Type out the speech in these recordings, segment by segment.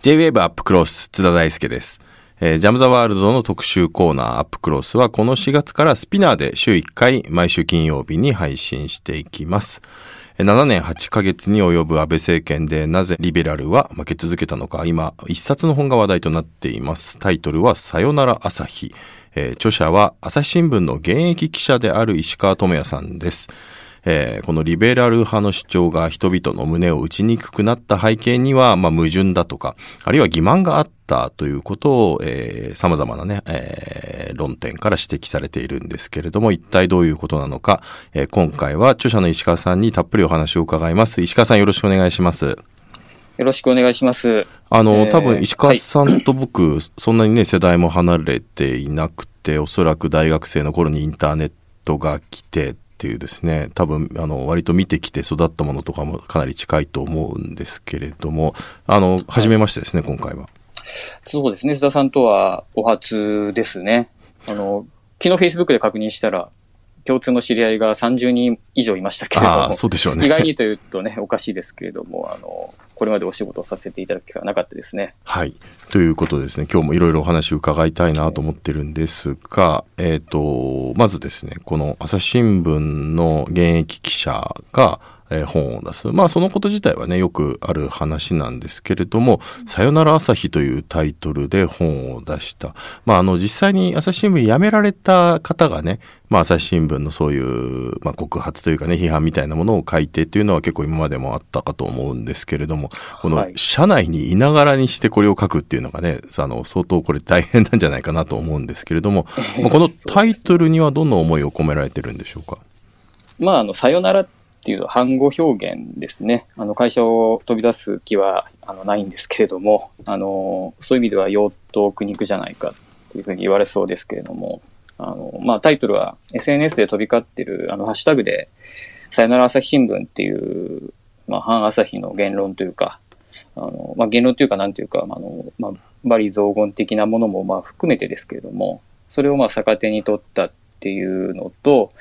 J-Wave アップクロス津田大輔です。えージャムザワールドの特集コーナーアップクロスはこの4月からスピナーで週1回毎週金曜日に配信していきます。7年8ヶ月に及ぶ安倍政権でなぜリベラルは負け続けたのか今一冊の本が話題となっています。タイトルはさよなら朝日。えー著者は朝日新聞の現役記者である石川智也さんです。えーこのリベラル派の主張が人々の胸を打ちにくくなった背景には、まあ、矛盾だとか、あるいは欺瞞があったということを、えー様々なね、えー論点から指摘されているんですけれども、一体どういうことなのか、えー今回は著者の石川さんにたっぷりお話を伺います。石川さんよろしくお願いします。よろしくお願いします。あの、えー多分石川さんと僕、そんなにね、世代も離れていなくて、おそらく大学生の頃にインターネットが来てっていうですね、多分、あの、割と見てきて育ったものとかもかなり近いと思うんですけれども、あの、初めましてですね、今回は。そうですね、須田さんとはお初ですね。あの、昨日 Facebook で確認したら、共通の知り合いが30人以上いましたけれども、そうでしょうね。意外にというとね、おかしいですけれども、あの、これまでお仕事をさせていただく機会はなかったですね。はい。ということですね、今日もいろいろお話を伺いたいなと思ってるんですが、えっ、と、まずですね、この朝日新聞の現役記者が、えー本を出す。まあそのこと自体はね、よくある話なんですけれども、さよなら朝日というタイトルで本を出した。まああの実際に朝日新聞辞められた方がね、まあ朝日新聞のそういう、まあ告発というかね、批判みたいなものを書いてっていうのは結構今までもあったかと思うんですけれども、このはい社内にいながらにしてこれを書くっていうのがね、あの、相当これ大変なんじゃないかなと思うんですけれども、まあこのタイトルにはどんな思いを込められてるんでしょうか？まあ、あの、さよならっっていう反語表現ですね。あの、会社を飛び出す気は、あの、ないんですけれども、あの、そういう意味では、用途苦肉じゃないかっていうふうに言われそうですけれども、あの、まあ、タイトルは SNS で飛び交ってる、あの、ハッシュタグで、さよなら朝日新聞っていう、まあ、反朝日の言論というか、あの、まあ、言論というか、なんというか、まああの、まあ、罵詈雑言的なものも、まあ、含めてですけれども、それをまあ、逆手に取ったっていうのと、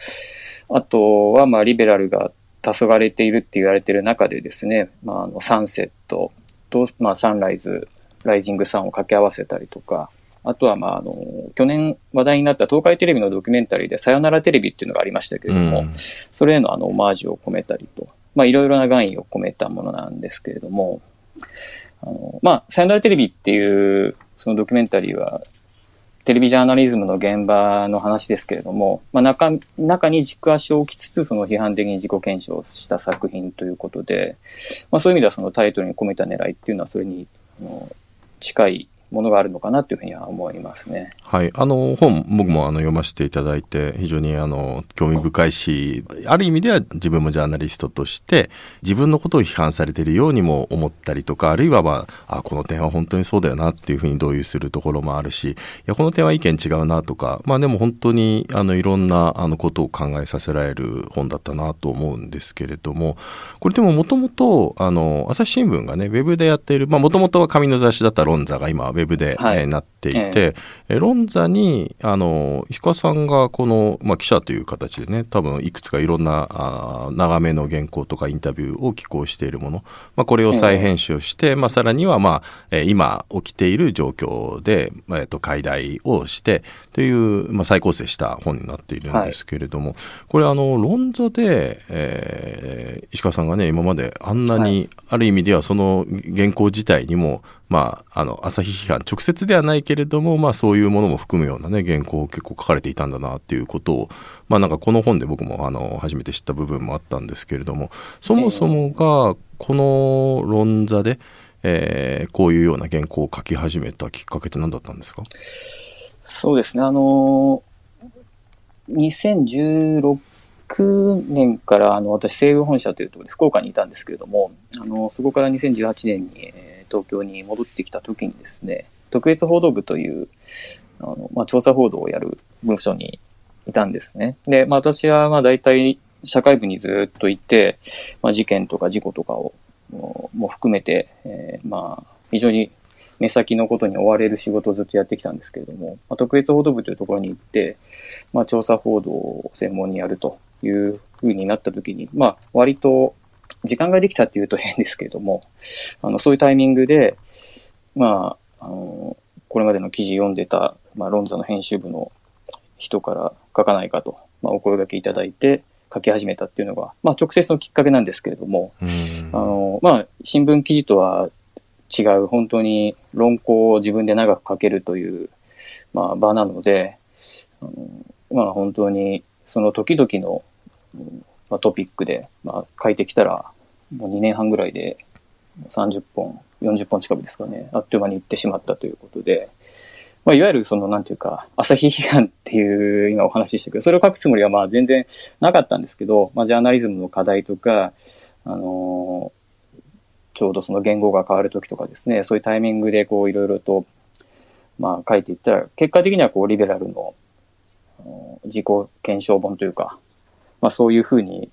あとは、まあ、リベラルが黄昏れているって言われている中でですね、まあ、あの、サンセットと、まあ、サンライズ、ライジングサンを掛け合わせたりとか、あとは、まあ、あの、去年話題になった東海テレビのドキュメンタリーで、さよならテレビっていうのがありましたけれども、うんそれへのあの、オマージュを込めたりと、まあ、いろいろな願意を込めたものなんですけれども、あの、まあ、さよならテレビっていう、そのドキュメンタリーは、テレビジャーナリズムの現場の話ですけれども、まあ、中、中に軸足を置きつつ、その批判的に自己検証した作品ということで、まあ、そういう意味ではそのタイトルに込めた狙いっていうのは、それに、近いものがあるのかなというふうには思いますね。はい。あの、本、僕もあの読ませていただいて、非常にあの、興味深いし、ある意味では自分もジャーナリストとして、自分のことを批判されているようにも思ったりとか、あるいはまあ、あ、この点は本当にそうだよなっていうふうに同意するところもあるし、いや、この点は意見違うなとか、まあでも本当に、あの、いろんな、あの、ことを考えさせられる本だったなと思うんですけれども、これでももともと、あの、朝日新聞がね、ウェブでやっている、まあもともとは紙の雑誌だった論座が今、ウェブで、はい。えーなっていて、ええ。論座に、あの、石川さんがこの、まあ、記者という形でね、多分いくつかいろんな、あー長めの原稿とかインタビューを寄稿しているもの、まあ、これを再編集して、まあ、さらには、まあ、えー今起きている状況で、まあえっと、解題をして、という、まあ、再構成した本になっているんですけれども、これ、あの、論座で、えー石川さんがね、今まであんなに、ある意味ではその原稿自体にも、まあ、あの、朝日批判、直接ではないけれども、まあ、そういうものも含むようなね、原稿を結構書かれていたんだなっていうことを、まあ、なんかこの本で僕も、あの、初めて知った部分もあったんですけれども、そもそもが、この論座で、えーこういうような原稿を書き始めたきっかけって何だったんですか？そうですね、あの2016年からあの私、西武本社というところで福岡にいたんですけれども、あのそこから2018年にえー東京に戻ってきた時にですね、特別報道部というあの、まあ、調査報道をやる部署にいたんですね。で、まあ、私はま大体社会部にずっといて、まあ、事件とか事故とかをも含めて、えーまあ、非常に目先のことに追われる仕事をずっとやってきたんですけれども、まあ、特別報道部というところに行って、まあ、調査報道を専門にやるというふうになったときに、まあ、割と、時間ができたっていうと変ですけれども、あの、そういうタイミングで、まあ、あの、これまでの記事読んでた、まあ、ロンザの編集部の人から書かないかと、まあ、お声掛けいただいて、書き始めたっていうのが、まあ、直接のきっかけなんですけれども、あの、まあ、新聞記事とは違う、本当に論考を自分で長く書けるという、まあ、場なので、あのまあ、本当にその時々の、まあ、トピックで、まあ、書いてきたら、もう2年半ぐらいで30本、40本近くですかね、あっという間に行ってしまったということで、まあ、いわゆるその、なんていうか、朝日批判っていう今お話ししたけど、それを書くつもりはまあ全然なかったんですけど、まあ、ジャーナリズムの課題とか、あのー、ちょうどその言語が変わるときとかですね、そういうタイミングでこういろいろと、まあ書いていったら、結果的にはこうリベラルの自己検証本というか、まあそういうふうに、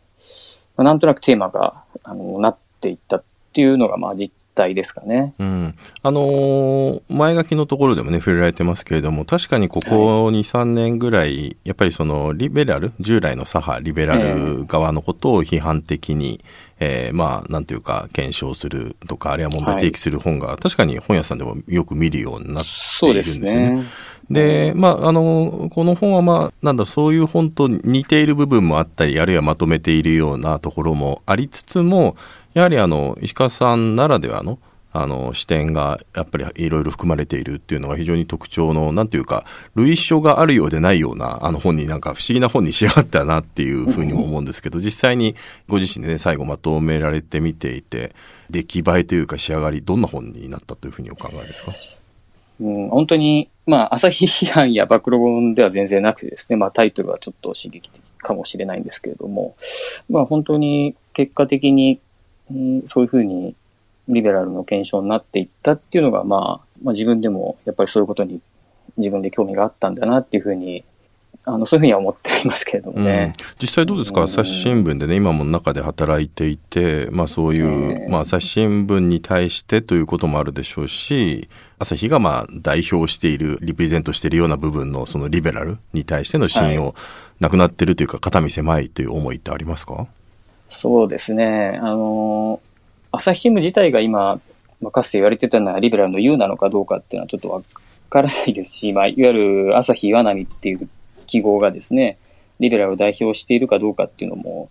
まあ、なんとなくテーマが、あの、なっていったっていうのがまあ実態ですかね。うん。あのー、前書きのところでもね、触れられてますけれども、確かにここ2、3年ぐらい、やっぱりその、リベラル、従来の左派、リベラル側のことを批判的に、えー、えー、まあ、なんていうか、検証するとか、あるいは問題提起する本が、はい、確かに本屋さんでもよく見るようになっているんですよね。で、まあ、あの、この本はまあ、なんだ、そういう本と似ている部分もあったり、あるいはまとめているようなところもありつつも、やはりあの石川さんならではのあの視点がやっぱりいろいろ含まれているっていうのが非常に特徴のなんていうか類書があるようでないようなあの本になんか不思議な本に仕上がったなっていうふうにも思うんですけど実際にご自身でね最後まとめられてみていて出来栄えというか仕上がりどんな本になったというふうにお考えですか？うん、本当に、まあ、朝日批判や暴露本では全然なくてですね、まあ、タイトルはちょっと刺激的かもしれないんですけれども、まあ、本当に結果的にそういうふうにリベラルの検証になっていったっていうのが、まあ、まあ自分でもやっぱりそういうことに自分で興味があったんだなっていうふうにあのそういうふうには思っていますけれどもね、うん、実際どうですか、朝日新聞でね今も中で働いていて、まあ、そういう、えー、まあ、朝日新聞に対してということもあるでしょうし朝日がまあ代表しているリプレゼントしているような部分のそのリベラルに対しての信用、はい、なくなってるというか肩身狭いという思いってありますか？そうですね。あの、朝日新聞自体が今、まあ、かつて言われてたのはリベラルの U なのかどうかっていうのはちょっとわからないですし、まあ、いわゆる朝日岩波っていう記号がですね、リベラルを代表しているかどうかっていうのも、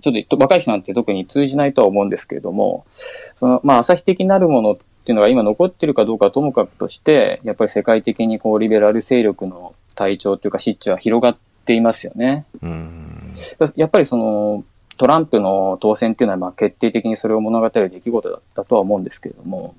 ちょっと若い人なんて特に通じないとは思うんですけれども、その、まあ、朝日的なるものっていうのが今残ってるかどうかともかくとして、やっぱり世界的にこう、リベラル勢力の体調というか、湿地は広がっていますよね。うんやっぱりその、トランプの当選っていうのはまあ決定的にそれを物語る出来事だったとは思うんですけれども。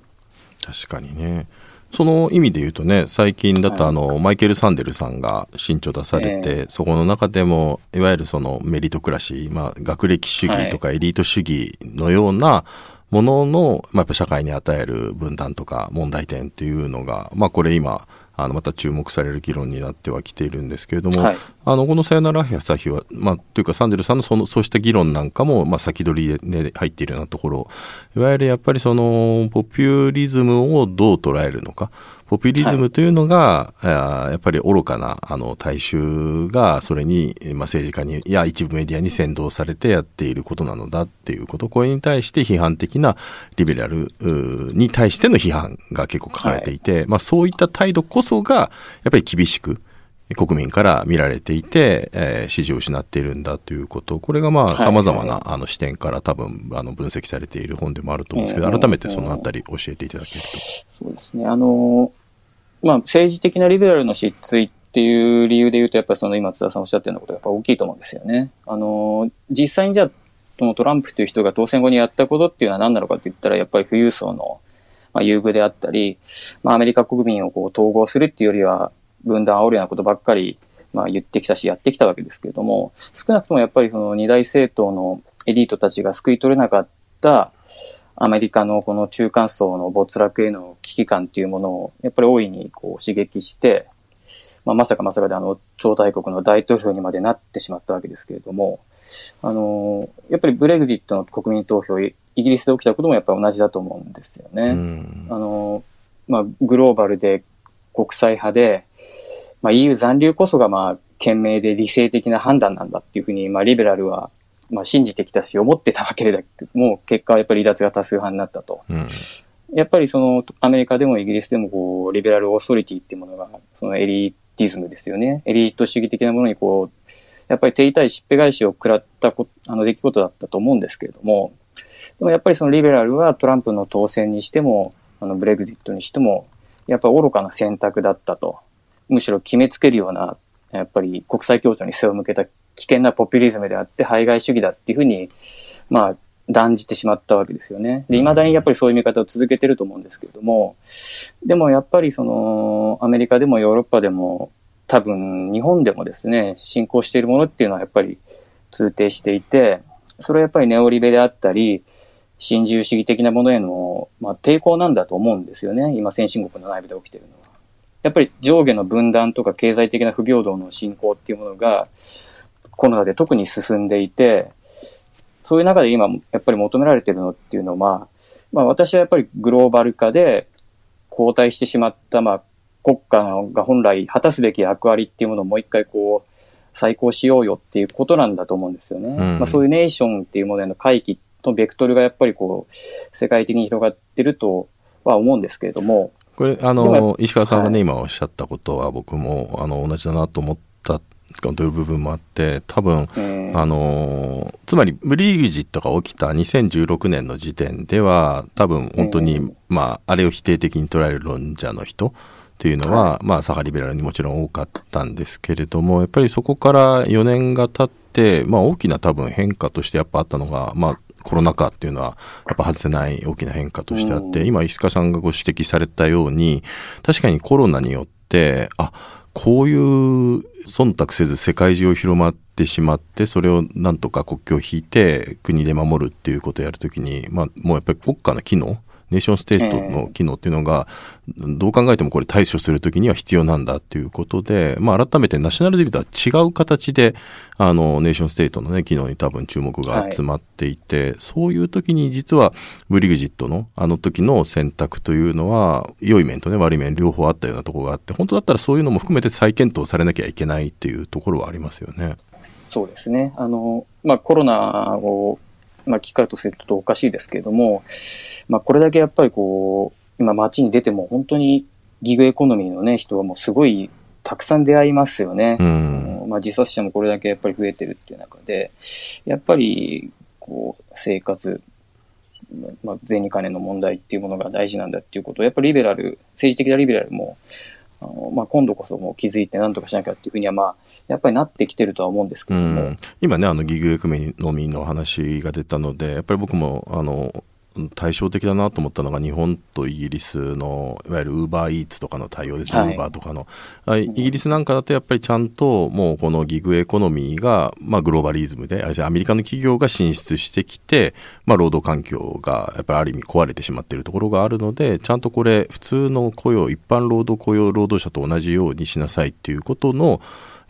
確かにね。その意味で言うとね、最近だとあの、はい、マイケル・サンデルさんが新著出されて、えー、そこの中でも、いわゆるそのメリトクラシー、まあ、学歴主義とかエリート主義のようなものの、まあ、やっぱ社会に与える分断とか問題点っていうのが、まあ、これ今、あのまた注目される議論になってはきているんですけれども、はい、あのこの「さよなら朝日は」まあ、というかサンデルさんのそのそうした議論なんかも、まあ、先取りで入っているようなところ。いわゆるやっぱりそのポピュリズムをどう捉えるのかポピュリズムというのが、はい、やっぱり愚かなあの大衆がそれに、まあ、政治家にや一部メディアに先導されてやっていることなのだっていうことこれに対して批判的なリベラルに対しての批判が結構書かれていて、はい、まあ、そういった態度こそがやっぱり厳しく国民から見られていて、えー、支持を失っているんだということ、これがまあ様々な、あの視点から多分あの分析されている本でもあると思うんですけど、改めてそのあたり教えていただけると。そうですね。あの、まあ政治的なリベラルの失墜っていう理由で言うと、やっぱりその今津田さんおっしゃったようなことがやっぱ大きいと思うんですよね。あの、実際にじゃあ、トランプという人が当選後にやったことっていうのは何なのかって言ったら、やっぱり富裕層の、まあ、優遇であったり、まあ、アメリカ国民をこう統合するっていうよりは、分断煽るようなことばっかり、まあ、言ってきたし、やってきたわけですけれども、少なくともやっぱりその二大政党のエリートたちが救い取れなかったアメリカのこの中間層の没落への危機感っていうものを、やっぱり大いにこう刺激して、まあ、まさかまさかであの、超大国の大統領にまでなってしまったわけですけれども、あの、やっぱりブレグジットの国民投票、イギリスで起きたこともやっぱり同じだと思うんですよね。あの、まあ、グローバルで国際派で、まあ、EU 残留こそがまあ、賢明で理性的な判断なんだっていうふうに、まあ、リベラルはまあ、信じてきたし、思ってたわけで、もう結果はやっぱり離脱が多数派になったと。うんやっぱりその、アメリカでもイギリスでもこう、リベラルオーソリティっていうものが、そのエリティズムですよね。エリート主義的なものにこう、やっぱり手痛いしっぺ返しを食らったこあの出来事だったと思うんですけれども、でもやっぱりそのリベラルはトランプの当選にしても、あのブレグジットにしても、やっぱ愚かな選択だったと。むしろ決めつけるような、やっぱり国際協調に背を向けた危険なポピュリズムであって、排外主義だっていうふうに、まあ、断じてしまったわけですよね。で、未だにやっぱりそういう見方を続けてると思うんですけれども、でもやっぱりその、アメリカでもヨーロッパでも、多分日本でもですね、進行しているものっていうのはやっぱり通底していて、それはやっぱりネオリベであったり、新自由主義的なものへの、まあ、抵抗なんだと思うんですよね。今先進国の内部で起きているのは。やっぱり上下の分断とか経済的な不平等の進行っていうものがコロナで特に進んでいて、そういう中で今やっぱり求められてるのっていうのは、まあ私はやっぱりグローバル化で後退してしまった、まあ国家が本来果たすべき役割っていうものをもう一回こう再考しようよっていうことなんだと思うんですよね。うんまあそういうネーションっていうものへの回帰とベクトルがやっぱりこう世界的に広がってるとは思うんですけれども、これ、あの、石川さんがね、はい。今おっしゃったことは僕も、あの、同じだなと思ったという部分もあって、多分、えーあのつまりブリグジットが起きた2016年の時点では多分本当に、うんまああれを否定的に捉える論者の人っていうのは、まあ左派リベラルにもちろん多かったんですけれどもやっぱりそこから4年が経って、まあ、大きな多分変化としてやっぱあったのが、まあ、コロナ禍っていうのはやっぱ外せない大きな変化としてあって、うん。今石川さんがご指摘されたように確かにコロナによってあこういう忖度せず世界中を広まってしまってそれをなんとか国境を引いて国で守るっていうことをやるときに、まあ、もうやっぱり国家の機能ネーションステートの機能っていうのが、どう考えてもこれ対処するときには必要なんだっていうことで、まあ、改めてナショナルデビとは違う形であのネーションステートの、ね、機能に多分注目が集まっていて、そういう時に実はブリグジットのあの時の選択というのは良い面と、ね、悪い面両方あったようなところがあって本当だったらそういうのも含めて再検討されなきゃいけないっていうところはありますよね。そうですね。あの、まあ、コロナを、まあ、機会とするとおかしいですけれども、まあ、これだけやっぱりこう、今街に出ても本当にギグエコノミーのね、人はもうすごいたくさん出会いますよね。うん。まあ、自殺者もこれだけやっぱり増えてるっていう中で、やっぱり、こう、生活、まあ、税に金の問題っていうものが大事なんだっていうことを、やっぱりリベラル、政治的なリベラルも、あのまあ、今度こそもう気づいて何とかしなきゃっていうふうには、まあ、やっぱりなってきてるとは思うんですけれども、うん、今ねあのギグエコノミーの話が出たのでやっぱり僕もあの対照的だなと思ったのが日本とイギリスのいわゆるウーバーイーツとかの対応ですね、はい。ウーバーとかの。あイギリスなんかだとやっぱりちゃんともうこのギグエコノミーが、まあ、グローバリズムであアメリカの企業が進出してきて、まあ、労働環境がやっぱりある意味壊れてしまっているところがあるのでちゃんとこれ普通の雇用一般労働雇用労働者と同じようにしなさいっていうことの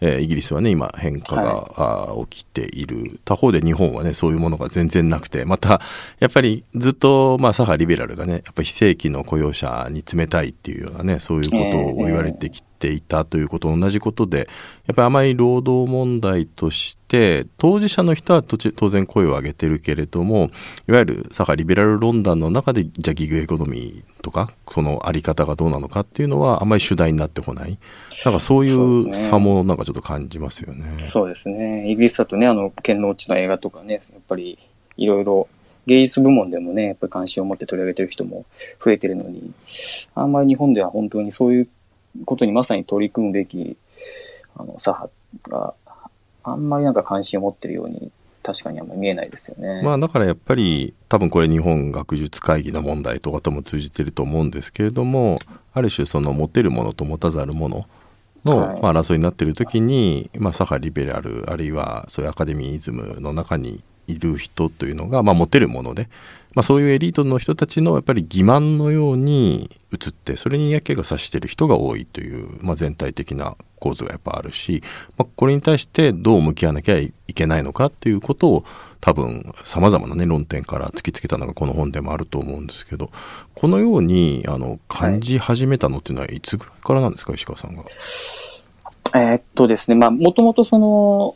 えーイギリスはね、今変化が、あー起きている。他方で日本はね、そういうものが全然なくて、また、やっぱりずっと、まあ、左派リベラルがね、やっぱり非正規の雇用者に冷たいっていうようなね、そういうことを言われてきていたということと同じことで、やっぱり甘い労働問題として、当事者の人は当然声を上げてるけれども、いわゆる左派リベラル論壇の中で、じゃあギグエコノミーとか、そのあり方がどうなのかっていうのは、あまり主題になってこない。なんかそういう差もなんかちょっと感じますよね。そうですね。イギリスだとね、あの、剣の内の映画とかね、やっぱりいろいろ芸術部門でもね、やっぱり関心を持って取り上げてる人も増えてるのに、あんまり日本では本当にそういうことにまさに取り組むべき、あの、左派があんまりなんか関心を持ってるように、確かにあんまり見えないですよね。まあだからやっぱり多分これ日本学術会議の問題とかとも通じてると思うんですけれどもある種その持てるものと持たざるものの、はいまあ、争いになっている時に、まあ、左派リベラルあるいはそういうアカデミズムの中にいる人というのが、まあ、持てるもので、まあ、そういうエリートの人たちのやっぱり欺瞞のように映ってそれに嫌気がさしている人が多いという、まあ、全体的な構図がやっぱあるし、まあ、これに対してどう向き合わなきゃいけないのかっていうことを多分さまざまな、ね、論点から突きつけたのがこの本でもあると思うんですけどこのようにあの感じ始めたのっていうのはいつぐらいからなんですか石川さんが？えーっとですね、まあ、もともとその、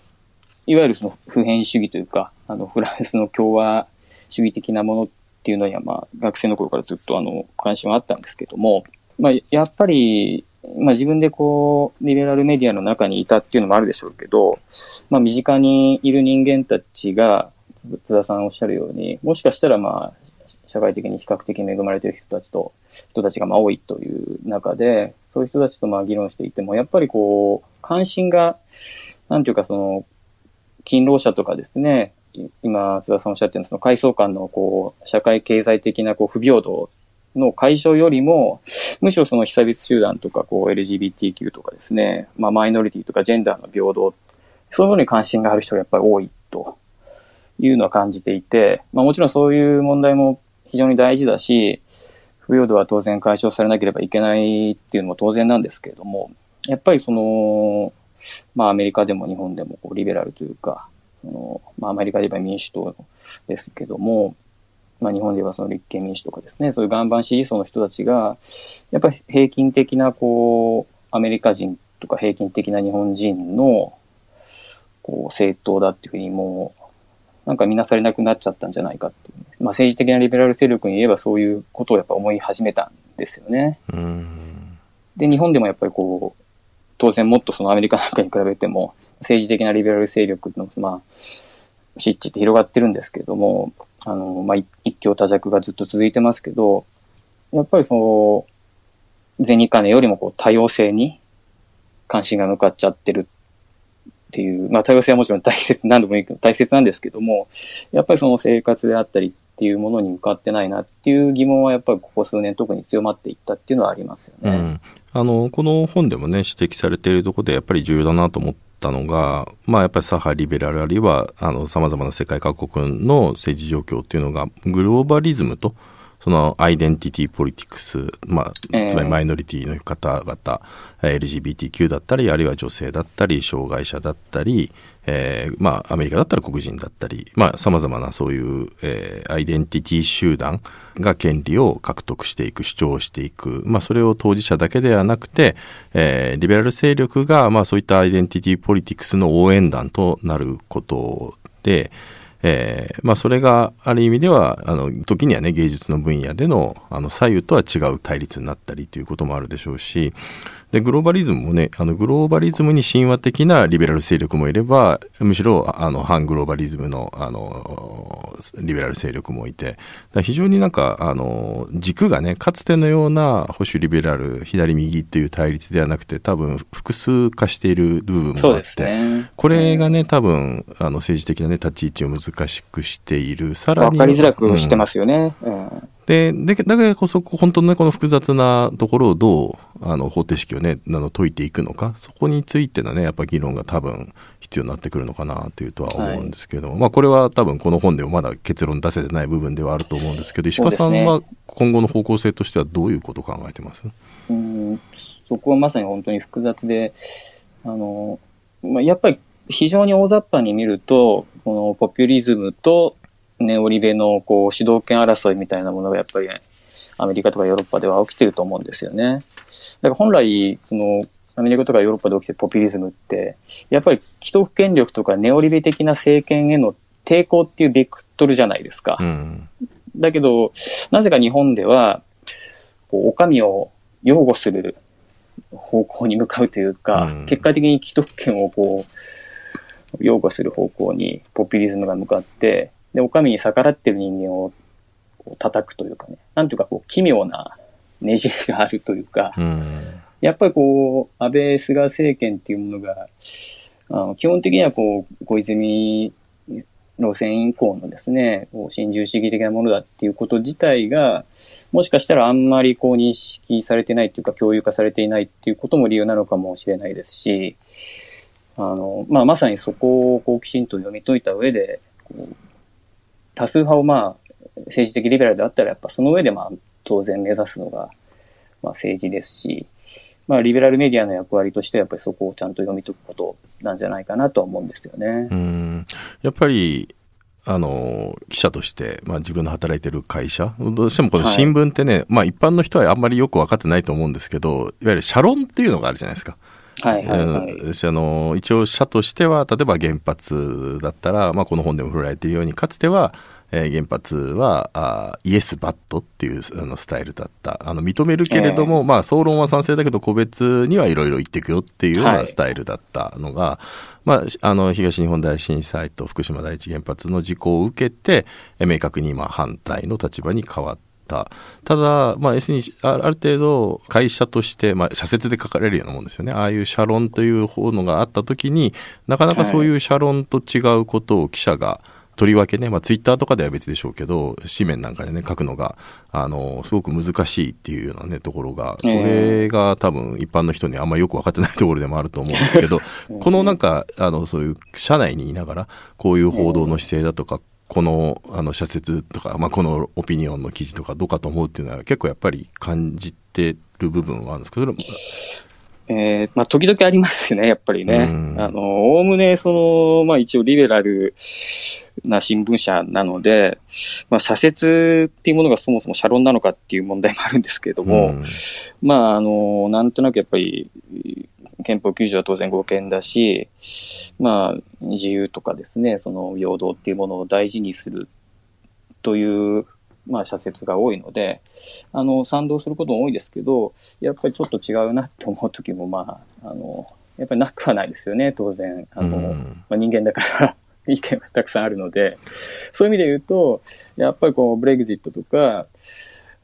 いわゆるその普遍主義というか、あの、フランスの共和主義的なものっていうのには、まあ、学生の頃からずっとあの、関心はあったんですけども、まあ、やっぱり、まあ自分でこう、リベラルメディアの中にいたっていうのもあるでしょうけど、まあ身近にいる人間たちが、津田さんおっしゃるように、もしかしたらまあ、社会的に比較的恵まれている人たちと、人たちがまあ多いという中で、そういう人たちとまあ議論していても、やっぱりこう、関心が、なんていうかその、勤労者とかですね、今、津田さんおっしゃってるその階層間のこう、社会経済的なこう不平等の解消よりも、むしろその被差別集団とか、こう LGBTQ とかですね、まあマイノリティとかジェンダーの平等、そういうものに関心がある人がやっぱり多いというのは感じていて、まあもちろんそういう問題も非常に大事だし、不平等は当然解消されなければいけないっていうのも当然なんですけれども、やっぱりその、まあアメリカでも日本でもこうリベラルというか、そのまあアメリカで言えば民主党ですけども、まあ日本で言えばその立憲民主とかですね、そういう岩盤支持層の人たちが、やっぱり平均的なこう、アメリカ人とか平均的な日本人の、こう、政党だっていうふうにもう、なんか見なされなくなっちゃったんじゃないかっていう、まあ政治的なリベラル勢力に言えばそういうことをやっぱ思い始めたんですよね。で、日本でもやっぱりこう、当然もっとそのアメリカなんかに比べても、政治的なリベラル勢力の、まあ、湿地って広がってるんですけれども、あの、まあ、一強多弱がずっと続いてますけど、やっぱりその、銭金よりもこう多様性に関心が向かっちゃってるっていう、まあ多様性はもちろん大切、何度も言う大切なんですけども、やっぱりその生活であったりっていうものに向かってないなっていう疑問はやっぱりここ数年特に強まっていったっていうのはありますよね。うん、あの、この本でもね、指摘されているところでやっぱり重要だなと思ってたのが、まあやっぱり左派リベラルあるいは、さまざまな世界各国の政治状況っていうのが、グローバリズムと、そのアイデンティティポリティクス、まあ、つまりマイノリティの方々、えー、LGBTQ だったり、あるいは女性だったり、障害者だったり、えー、まあ、アメリカだったら黒人だったり、まあ、様々なそういう、えー、アイデンティティ集団が権利を獲得していく、主張していく、まあ、それを当事者だけではなくて、えー、リベラル勢力が、まあ、そういったアイデンティティポリティクスの応援団となることで、えー、まあそれがある意味では、あの、時にはね、芸術の分野での、あの、左右とは違う対立になったりということもあるでしょうし、で、グローバリズムもね、あの、グローバリズムに神話的なリベラル勢力もいれば、むしろ、あの、反グローバリズムの、あの、リベラル勢力もいて、非常になんか、あの、軸がね、かつてのような保守リベラル、左右っていう対立ではなくて、多分、複数化している部分もあって、ね、これがね、多分、あの、政治的なね、立ち位置を難しくしている。さらに。わかりづらくしてますよね。うん、うんで、で、だからこそ、本当のね、この複雑なところをどう、あの、方程式をね、あの、解いていくのか、そこについてのね、やっぱ議論が多分必要になってくるのかなというとは思うんですけども、はい、まあ、これは多分この本でもまだ結論出せてない部分ではあると思うんですけど、石川さんは今後の方向性としてはどういうことを考えてます？うん、そこはまさに本当に複雑で、あの、まあ、やっぱり非常に大雑把に見ると、このポピュリズムとネオリベのこう主導権争いみたいなものがやっぱり、アメリカとかヨーロッパでは起きてると思うんですよね。だから本来、その、アメリカとかヨーロッパで起きてるポピュリズムって、やっぱり既得権力とかネオリベ的な政権への抵抗っていうベクトルじゃないですか。うん、だけど、なぜか日本では、こう、お上を擁護する方向に向かうというか、うん、結果的に既得権をこう、擁護する方向にポピュリズムが向かって、で、お上に逆らってる人間を叩くというかね、なんていうかこう奇妙なねじりがあるというか、うん、やっぱりこう、安倍菅政権っていうものが、あの基本的にはこう、小泉路線以降のですね、こう新自由主義的なものだっていうこと自体が、もしかしたらあんまりこう認識されてないっていうか共有化されていないっていうことも理由なのかもしれないですし、あの、まあ、まさにそこをこうきちんと読み解いた上で、こう多数派をまあ、政治的リベラルであったら、やっぱその上でまあ、当然目指すのが、まあ政治ですし、まあ、リベラルメディアの役割としては、やっぱりそこをちゃんと読み解くことなんじゃないかなとは思うんですよね。うん。やっぱり、あの、記者として、まあ自分の働いてる会社、どうしてもこの新聞ってね、はい、まあ一般の人はあんまりよく分かってないと思うんですけど、いわゆる社論っていうのがあるじゃないですか。はいはいはい。うん。あの一応社としては例えば原発だったら、まあ、この本でも振られているようにかつては、えー原発はあイエス・バットっていうあのスタイルだった。あの認めるけれども、まあ、総論は賛成だけど個別にはいろいろ言っていくよっていうようはない。スタイルだったのが、まあ、あの東日本大震災と福島第一原発の事故を受けてえー明確に今反対の立場に変わった。ただ、まあ、S にあある程度会社として、まあ、社説で書かれるようなもんですよね。ああいう社論という方のがあった時になかなかそういう社論と違うことを記者がとりわけね、まあ、ツイッターとかでは別でしょうけど紙面なんかでね書くのがあのすごく難しいっていうようなねところがこれが多分一般の人にあんまりよく分かってないところでもあると思うんですけど このなんかあのそういう社内にいながらこういう報道の姿勢だとかこのあの社説とか、まあ、このオピニオンの記事とかどうかと思うっていうのは結構やっぱり感じてる部分はあるんですけどえーまあ、時々ありますよね、やっぱりね。うん。あの、おおむね、その、まあ一応リベラルな新聞社なので、まあ社説っていうものがそもそも社論なのかっていう問題もあるんですけれども、うん。まああの、なんとなくやっぱり、憲法9条は当然合憲だし、まあ自由とかですね、その平等っていうものを大事にするという、まあ社説が多いので、あの、賛同することも多いですけど、やっぱりちょっと違うなって思う時も、まあ、あの、やっぱりなくはないですよね、当然。あの、うんまあ、人間だから 意見がたくさんあるので、そういう意味で言うと、やっぱりこう、ブレグジットとか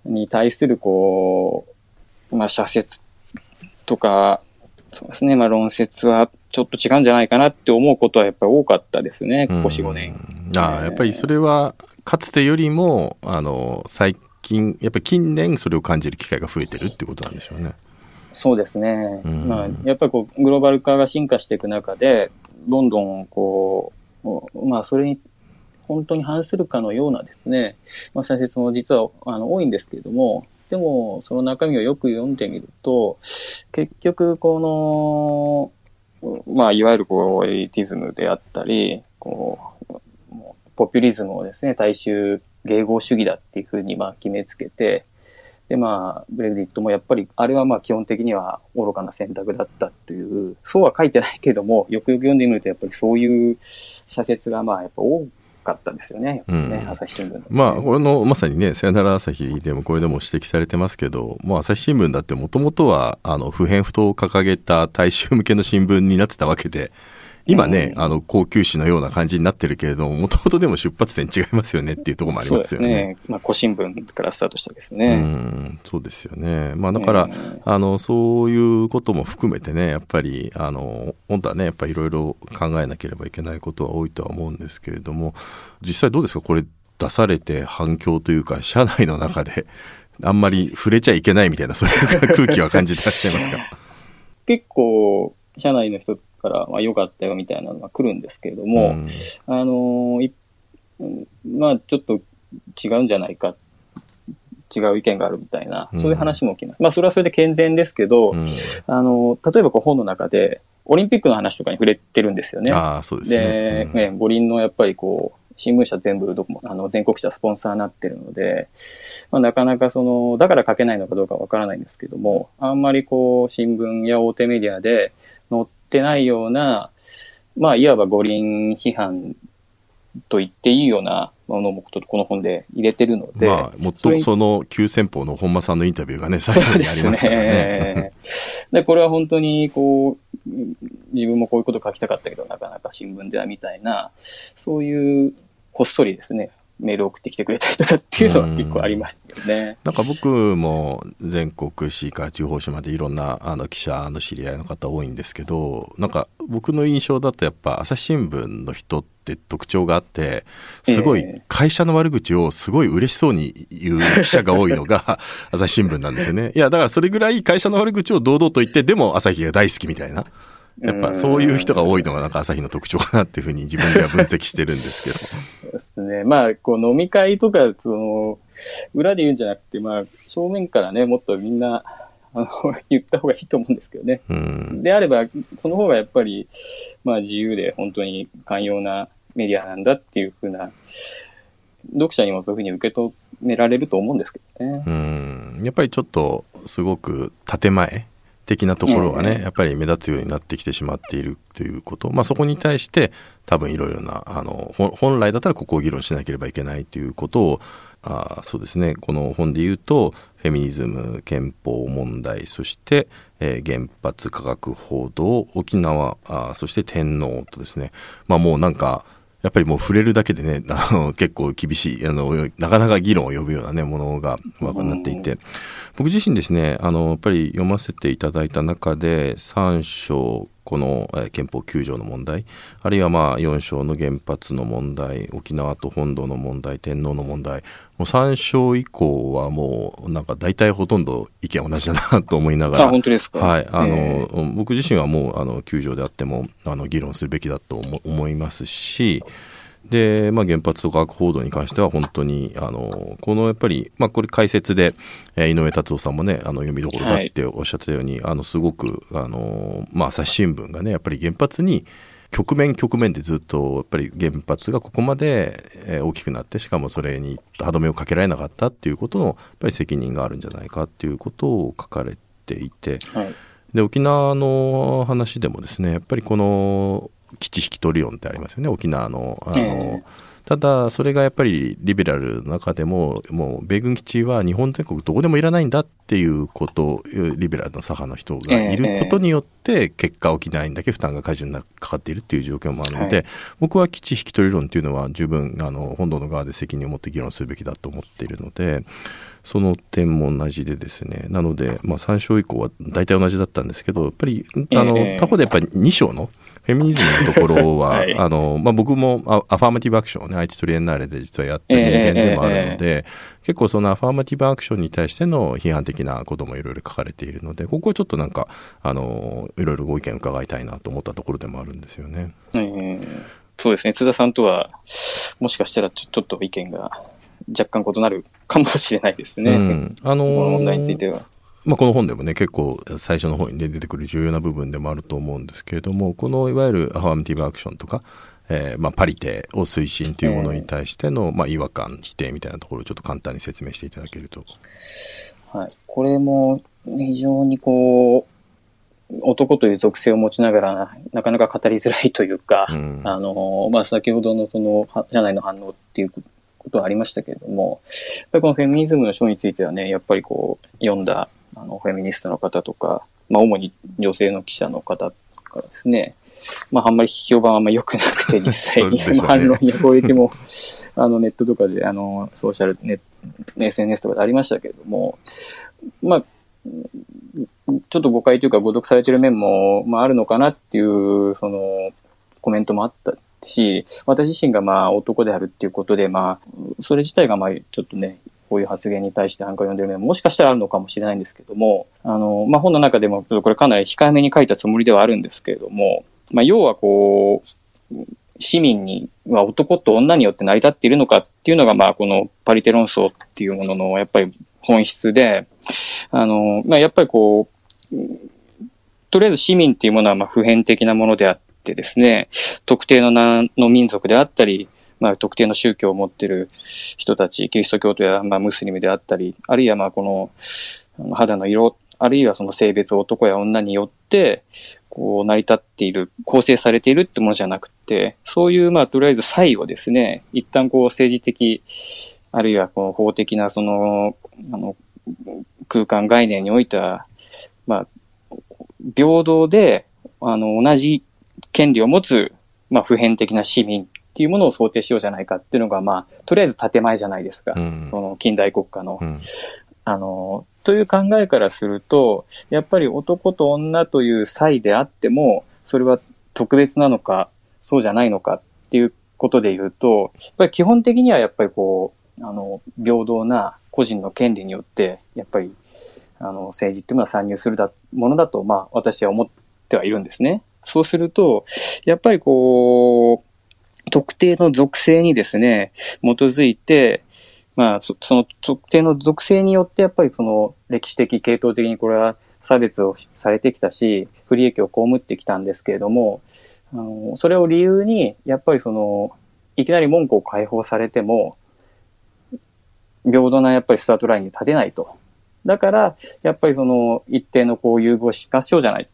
に対するこう、まあ、社説とか、そうですね、まあ、論説はちょっと違うんじゃないかなって思うことはやっぱり多かったですね、ここ4、5年。ああやっぱりそれはかつてよりもあの最近やっぱり近年それを感じる機会が増えてるってことなんでしょうね。そうですね。うんまあ、やっぱりこう、グローバル化が進化していく中で、どんどんこう、まあ、それに本当に反するかのようなですね、まあ、社説も実はあの多いんですけれども、でも、その中身をよく読んでみると、結局、この、まあ、いわゆるこう、エリティズムであったり、こう、ポピュリズムをですね、大衆迎合主義だっていうふうにまあ決めつけて、で、まあ、ブレグジットもやっぱり、あれはまあ基本的には愚かな選択だったという、そうは書いてないけども、よくよく読んでみると、やっぱりそういう社説がまあやっぱ多かったですよね、ね、うん。朝日新聞まあこれのまさにね「さよなら朝日」でもこれでも指摘されてますけど、まあ、朝日新聞だってもともとはあの不偏不党を掲げた大衆向けの新聞になってたわけで今ね、うんあの高級紙のような感じになってるけれどももともとでも出発点違いますよねっていうところもありますよね。そうですね。まあ、古新聞からスタートしたですうね。んそうですよね。まあだから、うんあのそういうことも含めてねやっぱりあの本当はねやっぱりいろいろ考えなければいけないことは多いとは思うんですけれども実際どうですか？これ出されて反響というか社内の中であんまり触れちゃいけないみたいなそういう空気は感じてらっしゃいますか？結構、社内の人から、まあ、良かったよみたいなのが来るんですけれども、んあのまあ、ちょっと違うんじゃないか、違う意見があるみたいな、そういう話も起きます。まあ、それはそれで健全ですけど、うんあの、例えばこう本の中で、オリンピックの話とかに触れてるんですよね。ああそうですで、ね。うんね五輪のやっぱりこう、新聞社全部どこも、あの、全国社スポンサーになってるので、まあ、なかなかその、だから書けないのかどうかわからないんですけども、あんまりこう、新聞や大手メディアで載ってないような、まあ、いわば五輪批判と言っていいようなものもこの本で入れてるので、まあ、もっとその急先鋒の本間さんのインタビューがね、最後にありますからね。ね。で、これは本当に、こう、自分もこういうこと書きたかったけど、なかなか新聞ではみたいな、そういう、こっそりですね、メールを送ってきてくれたりとかっていうのは結構ありましたよね。なんか僕も全国市から地方紙までいろんなあの記者の知り合いの方多いんですけどなんか僕の印象だとやっぱ朝日新聞の人って特徴があってすごいええ会社の悪口をすごい嬉しそうに言う記者が多いのが 朝日新聞なんですよね。いやだからそれぐらい会社の悪口を堂々と言ってでも朝日が大好きみたいな。やっぱそういう人が多いのがなんか朝日の特徴かなっていうふうに自分では分析してるんですけど。そうですね。まあ、こう飲み会とか、その、裏で言うんじゃなくて、まあ、正面からね、もっとみんな、あの、言った方がいいと思うんですけどね。うんであれば、その方がやっぱり、まあ自由で本当に寛容なメディアなんだっていうふうな、読者にもそういうふうに受け止められると思うんですけどね。うんやっぱりちょっとすごく建前的なところがね、やっぱり目立つようになってきてしまっているということ、まあ、そこに対して多分いろいろなあの本来だったらここを議論しなければいけないということをあそうですね。この本で言うとフェミニズム憲法問題そして、えー、原発科学報道沖縄あそして天皇とですね。まあもうなんかやっぱりもう触れるだけでね、あの、結構厳しい、あの、なかなか議論を呼ぶようなね、ものが、まあ、なっていて、僕自身ですね、あの、やっぱり読ませていただいた中で、3章、この、え憲法9条の問題、あるいはまあ4章の原発の問題、沖縄と本土の問題、天皇の問題、もう3章以降はもうなんか大体ほとんど意見同じだなと思いながら、あ、本当ですか？はい、あの、僕自身はもうあの9条であってもあの議論するべきだと思いますし、で、まあ、原発とか核報道に関しては本当にあのこのやっぱり、まあ、これ解説で、えー、井上達夫さんもねあの読みどころだっておっしゃってたように、はい、あのすごくあの、まあ、朝日新聞がねやっぱり原発に局面局面でずっとやっぱり原発がここまで大きくなってしかもそれに歯止めをかけられなかったっていうことのやっぱり責任があるんじゃないかっていうことを書かれていて、はい、で沖縄の話でもですねやっぱりこの基地引き取り論ってありますよね沖縄の。あの、えー、ただそれがやっぱりリベラルの中でももう米軍基地は日本全国どこでもいらないんだっていうことリベラルの左派の人がいることによって結果沖縄にだけ負担が過重にかかっているっていう状況もあるので、はい、僕は基地引き取り論っていうのは十分あの本土の側で責任を持って議論するべきだと思っているので。その点も同じでですねなので、まあ、3章以降は大体同じだったんですけどやっぱりあの、他方でやっぱり2章のフェミニズムのところは、はい、あの、まあ、僕もアファーマティブアクションをね、愛知トリエンナーレで実はやった人間でもあるので、えー、結構そのアファーマティブアクションに対しての批判的なこともいろいろ書かれているので、ここはちょっとなんか、あの、いろいろご意見伺いたいなと思ったところでもあるんですよね。えー、そうですね、津田さんとは、もしかしたらちょちょっと意見が若干異なるかもしれないですね。うん、あのー、この問題については。まあ、この本でもね結構最初の方に、ね、出てくる重要な部分でもあると思うんですけれどもこのいわゆるアファーマティブアクションとか、えーまあ、パリテを推進というものに対しての、えー、まあ、違和感否定みたいなところをちょっと簡単に説明していただけると。はい、これも非常にこう男という属性を持ちながらなかなか語りづらいというか、うん、あのまあ、先ほどのその社内の反応っていうことはありましたけれども、やっぱりこのフェミニズムの書についてはね、やっぱりこう読んだあの、フェミニストの方とか、まあ、主に女性の記者の方からですね、まあ、あんまり評判はあんま良くなくて、実際に、ね、反論や攻撃も、あの、ネットとかで、あの、ソーシャルネ、SNS とかでありましたけれども、まあ、ちょっと誤解というか誤読されてる面も、まあ、あるのかなっていう、その、コメントもあったし、私自身がまあ男であるっていうことで、まあ、それ自体がまあちょっとね、こういう発言に対して反感を読んでる面ももしかしたらあるのかもしれないんですけども、あの、まあ、本の中でも、これかなり控えめに書いたつもりではあるんですけれども、まあ、要はこう、市民には男と女によって成り立っているのかっていうのが、まあ、このパリテ論争っていうものの、やっぱり本質で、あの、まあ、やっぱりこう、とりあえず市民っていうものは、ま、普遍的なものであってですね、特定のの民族であったり、まあ、特定の宗教を持ってる人たち、キリスト教徒や、まあ、ムスリムであったり、あるいは、まあ、この、肌の色、あるいはその性別、男や女によって、こう、成り立っている、構成されているってものじゃなくて、そういう、まあ、とりあえず差異をですね、一旦こう、政治的、あるいはこの法的な、その、あの、空間概念においては、まあ、平等で、あの、同じ権利を持つ、まあ、普遍的な市民っていうものを想定しようじゃないかっていうのが、まあ、とりあえず建前じゃないですか。うん、その近代国家の。うん、あの、という考えからすると、やっぱり男と女という差異であっても、それは特別なのか、そうじゃないのかっていうことで言うと、やっぱり基本的にはやっぱりこう、あの、平等な個人の権利によって、やっぱり、あの、政治っていうのは参入するだものだと、まあ、私は思ってはいるんですね。そうすると、やっぱりこう、特定の属性にですね、基づいて、まあそ、の特定の属性によってやっぱりその歴史的、系統的にこれは差別をされてきたし、不利益を被ってきたんですけれども、あのそれを理由に、やっぱりその、いきなり文句を解放されても、平等なやっぱりスタートラインに立てないと。だから、やっぱりその一定のこう融合しましょうじゃない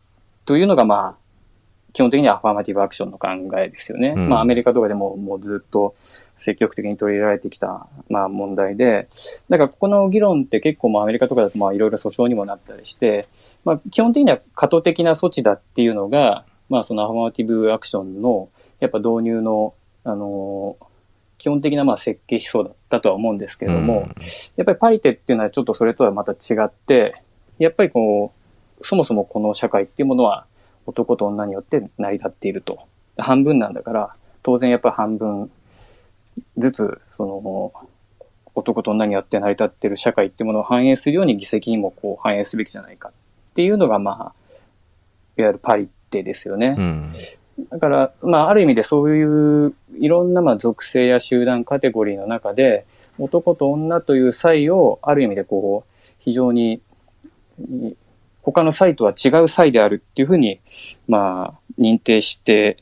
というのがまあ、基本的にはアファーマティブアクションの考えですよね。うん。まあアメリカとかでももうずっと積極的に取り入れられてきたまあ問題で、だからここの議論って結構まあアメリカとかだとまあいろいろ訴訟にもなったりして、まあ基本的には過渡的な措置だっていうのが、まあそのアファーマティブアクションのやっぱ導入の、あの基本的なまあ設計思想だったとは思うんですけれども、やっぱりパリテっていうのはちょっとそれとはまた違って、やっぱりこう、そもそもこの社会っていうものは男と女によって成り立っていると。半分なんだから、当然やっぱり半分ずつ、その、男と女によって成り立っている社会ってものを反映するように議席にもこう反映すべきじゃないかっていうのがまあ、いわゆるパリテですよね。うんだから、まあ、ある意味でそういういろんなまあ属性や集団カテゴリーの中で、男と女という際を、ある意味でこう、非常に、い他の際とは違う際であるっていうふうに、まあ、認定して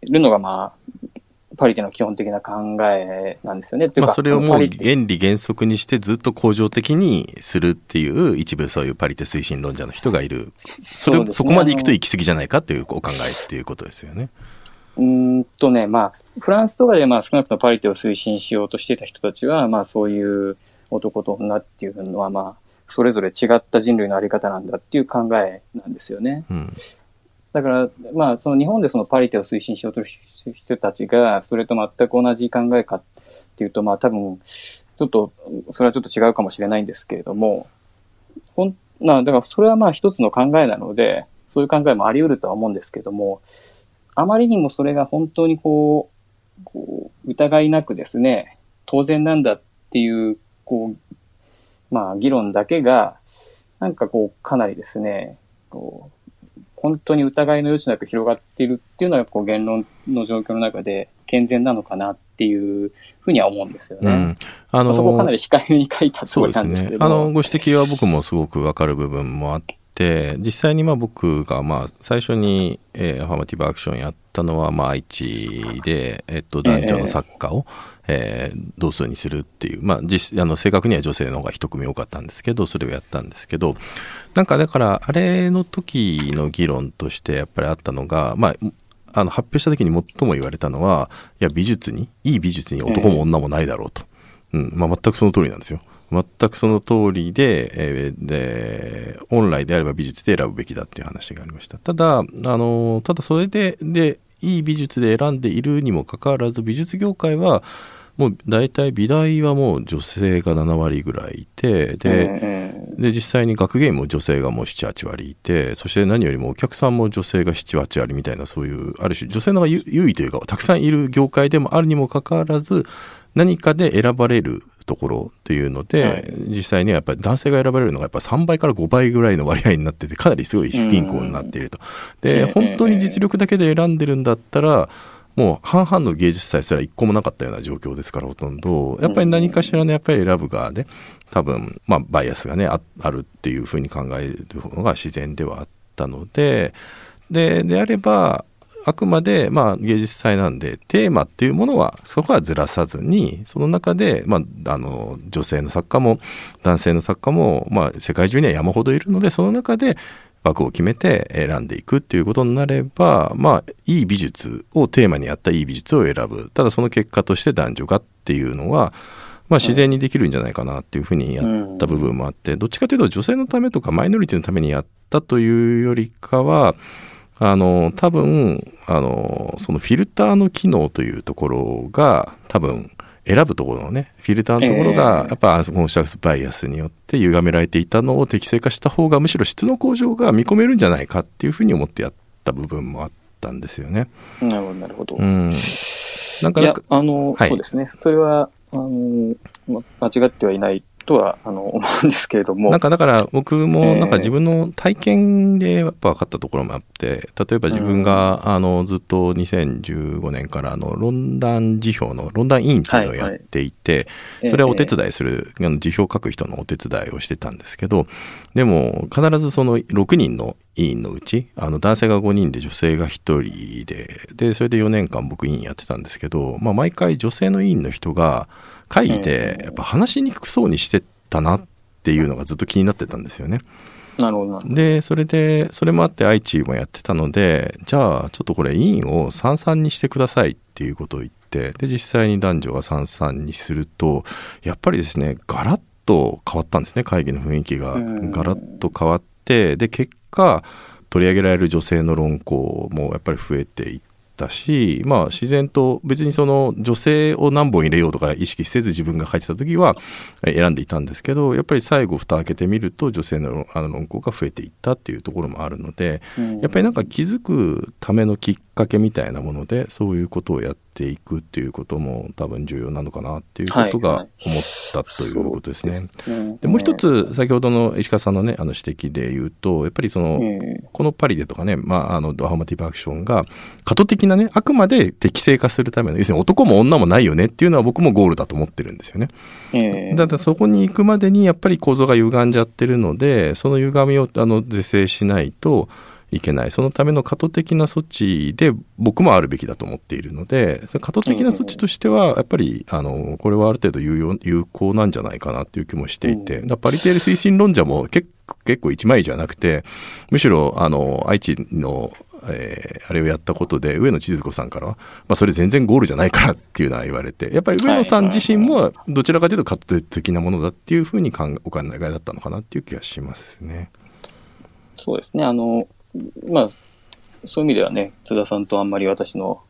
いるのが、まあ、パリテの基本的な考えなんですよね。まあ、かそれをもう原理原則にしてずっと恒常的にするっていう一部そういうパリテ推進論者の人がいるそれねそこまで行くと行き過ぎじゃないかっていうお考えっていうことですよね。うーんとね、まあ、フランスとかでまあ少なくともパリテを推進しようとしてた人たちは、まあそういう男と女っていうのはまあ、それぞれ違った人類のあり方なんだっていう考えなんですよね。うんだから、まあ、その日本でそのパリテを推進しようとしてる人たちが、それと全く同じ考えかっていうと、まあ多分、ちょっと、それはちょっと違うかもしれないんですけれども、ほん、まあ、だからそれはまあ一つの考えなので、そういう考えもあり得るとは思うんですけども、あまりにもそれが本当にこう、こう疑いなくですね、当然なんだっていう、こう、まあ議論だけが、なんかこう、かなりですね、こう、本当に疑いの余地なく広がっているっていうのが、こう、言論の状況の中で健全なのかなっていうふうには思うんですよね。うんあのそこかなり控えめに書いたつもりなんですけれ。どあも。の、ご指摘は僕もすごくわかる部分もあって、実際にまあ僕がまあ最初に、えーアファーマティブアクションやったのはまあ愛知で、えっと、男女のサッカーを、えー同数にするっていう、まあ実、あの、正確には女性の方が一組多かったんですけど、それをやったんですけど、なんかだから、あれの時の議論としてやっぱりあったのが、まあ、あの発表した時に最も言われたのは、いや、美術に、いい美術に男も女もないだろうと。うん、まあ、全くその通りなんですよ。全くその通りで、えーで、本来であれば美術で選ぶべきだっていう話がありました。ただ、あの、ただそれで、で、いい美術で選んでいるにもかかわらず、美術業界は、もう大体美大はもう女性が7割ぐらいいて、で、えで実際に学芸員も女性がもう78割いてそして何よりもお客さんも女性が78割みたいなそういうある種女性の方が優優位というかたくさんいる業界でもあるにもかかわらず何かで選ばれるところっていうので、はい。実際にはやっぱり男性が選ばれるのがやっぱ3倍から5倍ぐらいの割合になっててかなりすごい不均衡になっていると。でええ本当に実力だけで選んでるんだったらもう半々の芸術祭すら一個もなかったような状況ですからほとんど。やっぱり何かしらのやっぱり選ぶ側で多分まあバイアスがねああるっていうふうに考えるのが自然ではあったのででであればあくまでまあ芸術祭なんでテーマっていうものはそこはずらさずにその中で、まあ、あの女性の作家も男性の作家も、まあ、世界中には山ほどいるのでその中で枠を決めて選んでいくっていうことになればまあいい美術をテーマにあったいい美術を選ぶ。ただその結果として男女がっていうのはまあ自然にできるんじゃないかなっていうふうにやった部分もあってどっちかというと女性のためとかマイノリティのためにやったというよりかはあの多分あのそのフィルターの機能というところが多分選ぶところのねフィルターのところがええやっぱコンシャスバイアスによって歪められていたのを適正化した方がむしろ質の向上が見込めるんじゃないかっていうふうに思ってやった部分もあったんですよね。えなるほど、なるほど。うん、なんかあの、はいそうですね。それは、あの、ま間違ってはいないとは、あの、思うんですけれども。なんかだから僕ええもなんか自分の体験でやっぱ分かったところもあって例えば自分があのずっと2015年からあのロンダン辞表のロンダン委員っていうのをやっていてそれはお手伝いするあの辞表を書く人のお手伝いをしてたんですけどでも必ずその6人の委員のうちあの男性が5人で女性が1人ででそれで4年間僕委員やってたんですけど、まあ、毎回女性の委員の人が会議でやっぱ話しにくそうにしてたなっっていうのがずっと気になってたんですよね。なるほど。で、それで、それもあって愛知もやってたので、じゃあちょっとこれ委員を33にしてくださいっていうことを言って、で、実際に男女が33にすると、やっぱりですね、ガラッと変わったんですね、会議の雰囲気が。ガラッと変わって、で、結果、取り上げられる女性の論考もやっぱり増えていって、たし、まあ、自然と別にその女性を何本入れようとか意識せず自分が書いてた時は選んでいたんですけどやっぱり最後蓋開けてみると女性のあの論考が増えていったっていうところもあるので、やっぱりなんか気づくためのきっかけみたいなものでそういうことをやっていくっていうことも多分重要なのかなっていうことが思ったということですね。はいはい、でもう一つ先ほどの石川さんのねあの指摘で言うとやっぱりその、このパリでとかね、まあ、あのドハマティブアクションが過渡的なねあくまで適正化するための要するに男も女もないよねっていうのは僕もゴールだと思ってるんですよね。えー、だからそこに行くまでにやっぱり構造が歪んじゃってるのでその歪みをあの是正しないといけない。そのための過渡的な措置で僕もあるべきだと思っているので、その過渡的な措置としては、やっぱり、あの、これはある程度有用有効なんじゃないかなっていう気もしていて、パリテール推進論者も結結構一枚じゃなくて、むしろ、あの、愛知のえー、あれをやったことで、上野千鶴子さんからは、まあ、それ全然ゴールじゃないからっていうのは言われて、やっぱり上野さん自身も、どちらかというと、過渡的なものだっていうふうにお考えだったのかなっていう気がしますね。そうですね。あの、まあ、そういう意味ではね、津田さんとあんまり私の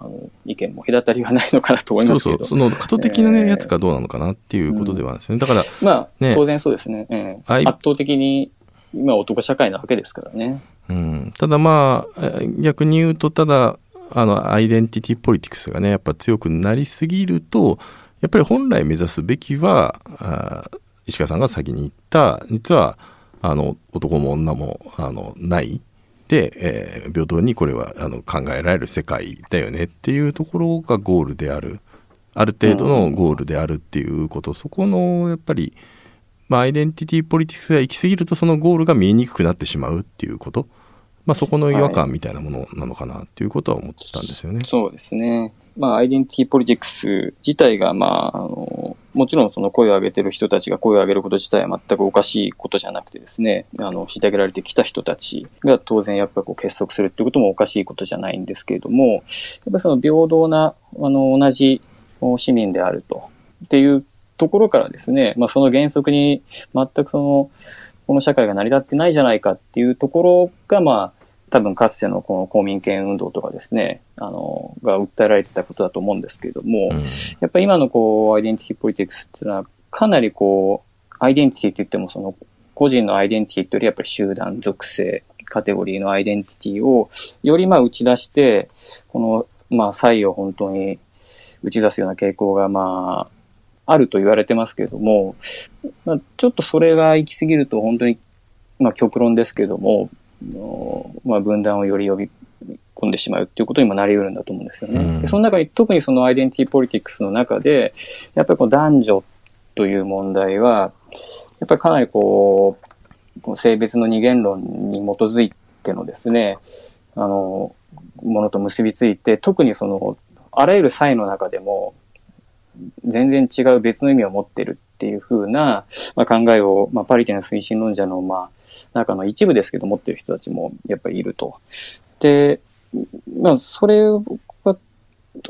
あの意見も隔たりはないのかなと思いますけどそうそう、その過渡的な、ね、えー、やつかどうなのかなっていうことではですね。だから、まあ、ね、当然そうですね。えー、圧倒的に今男社会なわけですからね。うん、ただまあ、逆に言うと、ただ、あの、アイデンティティポリティクスがね、やっぱ強くなりすぎると、やっぱり本来目指すべきは、あ石川さんが先に言った、実は、あの、男も女も、あの、ない。で、えー、平等にこれはあの考えられる世界だよねっていうところがゴールである。ある程度のゴールであるっていうこと、そこのやっぱり、まあ、アイデンティティポリティクスが行き過ぎるとそのゴールが見えにくくなってしまうっていうこと。まあ、そこの違和感みたいなものなのかなっていうことは思ってたんですよね。そうですね。まあ、アイデンティティポリティクス自体が、まあ、あの、もちろんその声を上げてる人たちが声を上げること自体は全くおかしいことじゃなくてですね、あの、虐げられてきた人たちが当然やっぱこう結束するっていうこともおかしいことじゃないんですけれども、やっぱその平等な、あの、同じ市民であると、っていうところからですね、まあその原則に全くその、この社会が成り立ってないじゃないかっていうところが、まあ、多分かつてのこの公民権運動とかですね、あの、が訴えられてたことだと思うんですけれども、うん、やっぱり今のこう、アイデンティティポリティクスっていうのは、かなりこう、アイデンティティって言ってもその、個人のアイデンティティというよりやっぱり集団属性、カテゴリーのアイデンティティを、よりまあ打ち出して、この、まあ、差異を本当に打ち出すような傾向がまあ、あると言われてますけれども、まあ、ちょっとそれが行き過ぎると本当に、まあ極論ですけれども、の、まあ、分断をより呼び込んでしまうっていうことにもなり得るんだと思うんですよね。うん、でその中に、特にそのアイデンティティポリティクスの中で、やっぱりこう男女という問題は、やっぱりかなりこう、性別の二元論に基づいてのですね、あの、ものと結びついて、特にその、あらゆる際の中でも、全然違う別の意味を持ってるっていうふうな、まあ、考えを、まあ、パリティの推進論者の、まあ、中の一部ですけど持ってる人たちもやっぱりいると。で、まあ、それが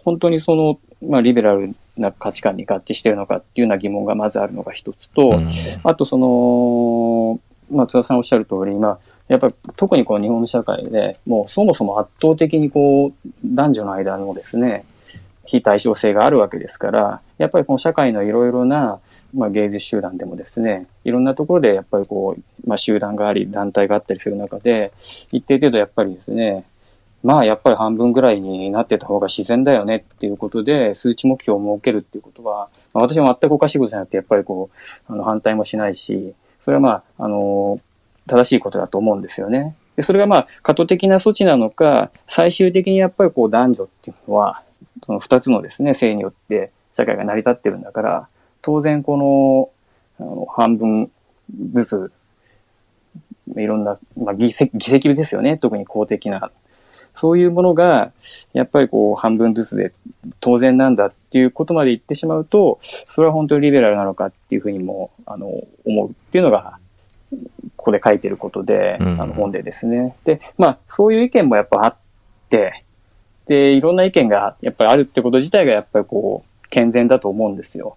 本当にその、まあ、リベラルな価値観に合致してるのかっていうような疑問がまずあるのが一つと、うん、あとその、まあ、津田さんおっしゃる通り、今、やっぱり特にこの日本の社会でもうそもそも圧倒的にこう男女の間のですね、非対称性があるわけですから、やっぱりこの社会のいろいろな、まあ、芸術集団でもですね、いろんなところでやっぱりこう、まあ、集団があり、団体があったりする中で、一定程度やっぱりですね、まあやっぱり半分ぐらいになってた方が自然だよねっていうことで、数値目標を設けるっていうことは、まあ、私も全くおかしいことじゃなくて、やっぱりこう、あの反対もしないし、それはまあ、あの、正しいことだと思うんですよね。で、それがまあ、過渡的な措置なのか、最終的にやっぱりこう男女っていうのは、その二つのですね、性によって社会が成り立ってるんだから、当然この、あの半分ずつ、いろんな、まあ、議席、議席ですよね。特に公的なそういうものが、やっぱりこう、半分ずつで当然なんだっていうことまで言ってしまうと、それは本当にリベラルなのかっていうふうにも、あの、思うっていうのが、ここで書いてることで、あの本でですね。で、まあ、そういう意見もやっぱあって、で、いろんな意見がやっぱりあるってこと自体がやっぱりこう、健全だと思うんですよ。